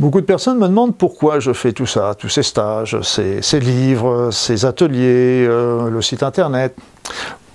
Beaucoup de personnes me demandent pourquoi je fais tout ça, tous ces stages, ces, livres, ces ateliers, euh, le site internet.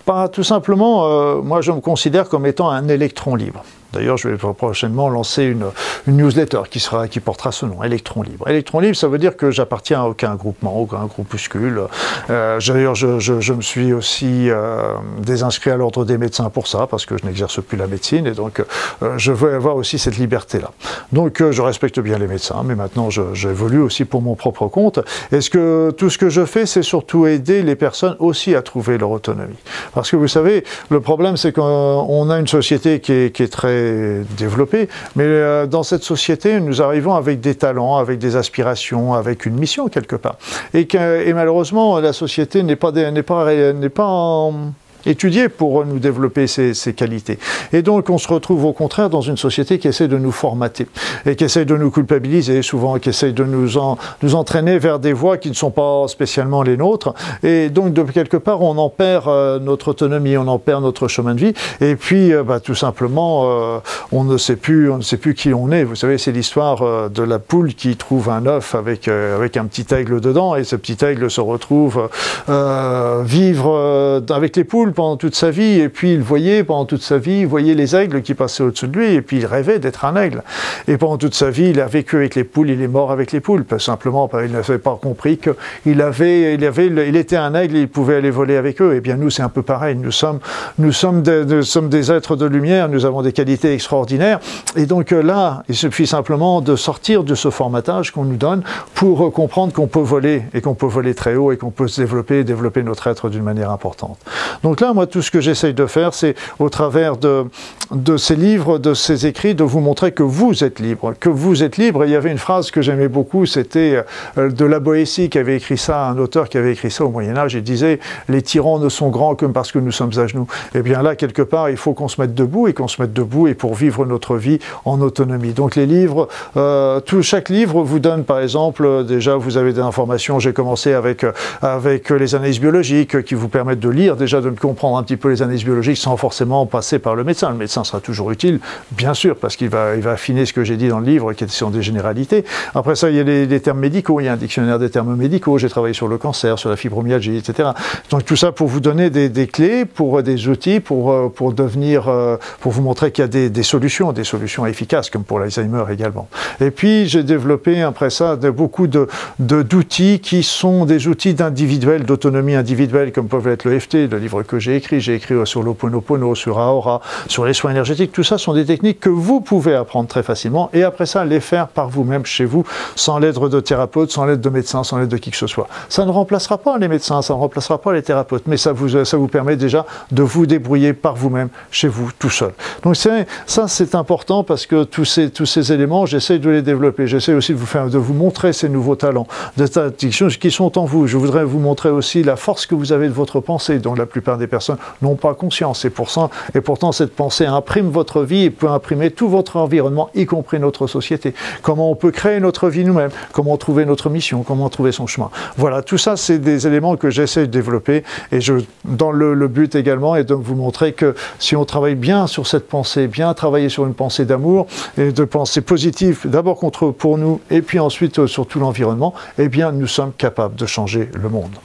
Pas tout simplement, euh, moi je me considère comme étant un électron libre. D'ailleurs, je vais prochainement lancer une, newsletter qui, sera, qui portera ce nom, Électron Libre. Électron Libre, ça veut dire que j'appartiens à aucun groupement, aucun groupuscule. Euh, D'ailleurs, je, me suis aussi euh, désinscrit à l'ordre des médecins pour ça, parce que je n'exerce plus la médecine, et donc euh, je veux avoir aussi cette liberté-là. Donc, je respecte bien les médecins, mais maintenant, j'évolue aussi pour mon propre compte. est ce que tout ce que je fais, c'est surtout aider les personnes aussi à trouver leur autonomie? Parce que vous savez, le problème, c'est qu'on a une société qui est, qui est très développé. Mais euh, dans cette société, nous arrivons avec des talents, avec des aspirations, avec une mission quelque part. Et, malheureusement, la société n'est pas, pas, n'est pas en étudier pour nous développer ces, qualités. Et donc on se retrouve au contraire dans une société qui essaie de nous formater et qui essaie de nous culpabiliser souvent, qui essaie de nous, nous entraîner vers des voies qui ne sont pas spécialement les nôtres. Et donc de quelque part on en perd euh, notre autonomie, on en perd notre chemin de vie. Et puis euh, bah, tout simplement euh, on ne sait plus, on ne sait plus qui on est. Vous savez c'est l'histoire de la poule qui trouve un œuf avec avec un petit aigle dedans et ce petit aigle se retrouve vivre avec les poules pendant toute sa vie, et puis il voyait pendant toute sa vie, il voyait les aigles qui passaient au-dessus de lui, et puis il rêvait d'être un aigle. Et pendant toute sa vie, il a vécu avec les poules, il est mort avec les poules, simplement il n'avait pas compris qu'il avait, il avait, il était un aigle, il pouvait aller voler avec eux. Et bien nous, c'est un peu pareil. Nous sommes, nous sommes, des, nous sommes des êtres de lumière, nous avons des qualités extraordinaires, et donc euh, là, il suffit simplement de sortir de ce formatage qu'on nous donne pour comprendre qu'on peut voler et qu'on peut voler très haut et qu'on peut se développer, développer notre être d'une manière importante. Donc là, moi, tout ce que j'essaye de faire, c'est au travers de, ces livres, de ces écrits, de vous montrer que vous êtes libre, que vous êtes libre. il y avait une phrase que j'aimais beaucoup, c'était euh, de la Boétie qui avait écrit ça, un auteur qui avait écrit ça au Moyen Âge. Il disait les tyrans ne sont grands que parce que nous sommes à genoux. Et eh bien là, quelque part, il faut qu'on se mette debout et qu'on se mette debout et pour vivre notre vie en autonomie. Donc les livres, euh, tout chaque livre vous donne, par exemple, déjà vous avez des informations. J'ai commencé avec avec les analyses biologiques qui vous permettent de lire, déjà de comprendre prendre un petit peu les analyses biologiques sans forcément passer par le médecin? Le médecin sera toujours utile, bien sûr, parce qu'il va, il va affiner ce que j'ai dit dans le livre, qui sont des généralités. Après ça, il y a les, termes médicaux, il y a un dictionnaire des termes médicaux, j'ai travaillé sur le cancer, sur la fibromyalgie, etc. Donc tout ça pour vous donner des, clés, pour des outils, pour, euh, pour devenir, euh, pour vous montrer qu'il y a des, solutions, des solutions efficaces, comme pour l'Alzheimer également. Et puis j'ai développé après ça beaucoup de, d'outils qui sont des outils d'individuel, d'autonomie individuelle, comme peuvent être le FT, le livre que j'ai écrit. J'ai écrit sur l'Oponopono, sur Aora, sur les soins énergétiques. Tout ça sont des techniques que vous pouvez apprendre très facilement et après ça, les faire par vous-même chez vous, sans l'aide de thérapeute, sans l'aide de médecin, sans l'aide de qui que ce soit. Ça ne remplacera pas les médecins, ça ne remplacera pas les thérapeutes, mais ça vous, ça vous permet déjà de vous débrouiller par vous-même, chez vous, tout seul. Donc ça, c'est important parce que tous ces, tous ces éléments, j'essaie de les développer. J'essaie aussi de vous, faire, de vous montrer ces nouveaux talents, de qui sont en vous. Je voudrais vous montrer aussi la force que vous avez de votre pensée, dont la plupart des personnes n'ont pas conscience. Et, pourtant, cette pensée imprime votre vie et peut imprimer tout votre environnement, y compris notre société. Comment on peut créer notre vie nous-mêmes, comment trouver notre mission, comment trouver son chemin. Voilà, tout ça, c'est des éléments que j'essaie de développer. Et je, dans le, le but également est de vous montrer que si on travaille bien sur cette pensée, bien travailler sur une pensée d'amour et de pensée positive, d'abord contre pour nous et puis ensuite euh, sur tout l'environnement, eh bien, nous sommes capables de changer le monde.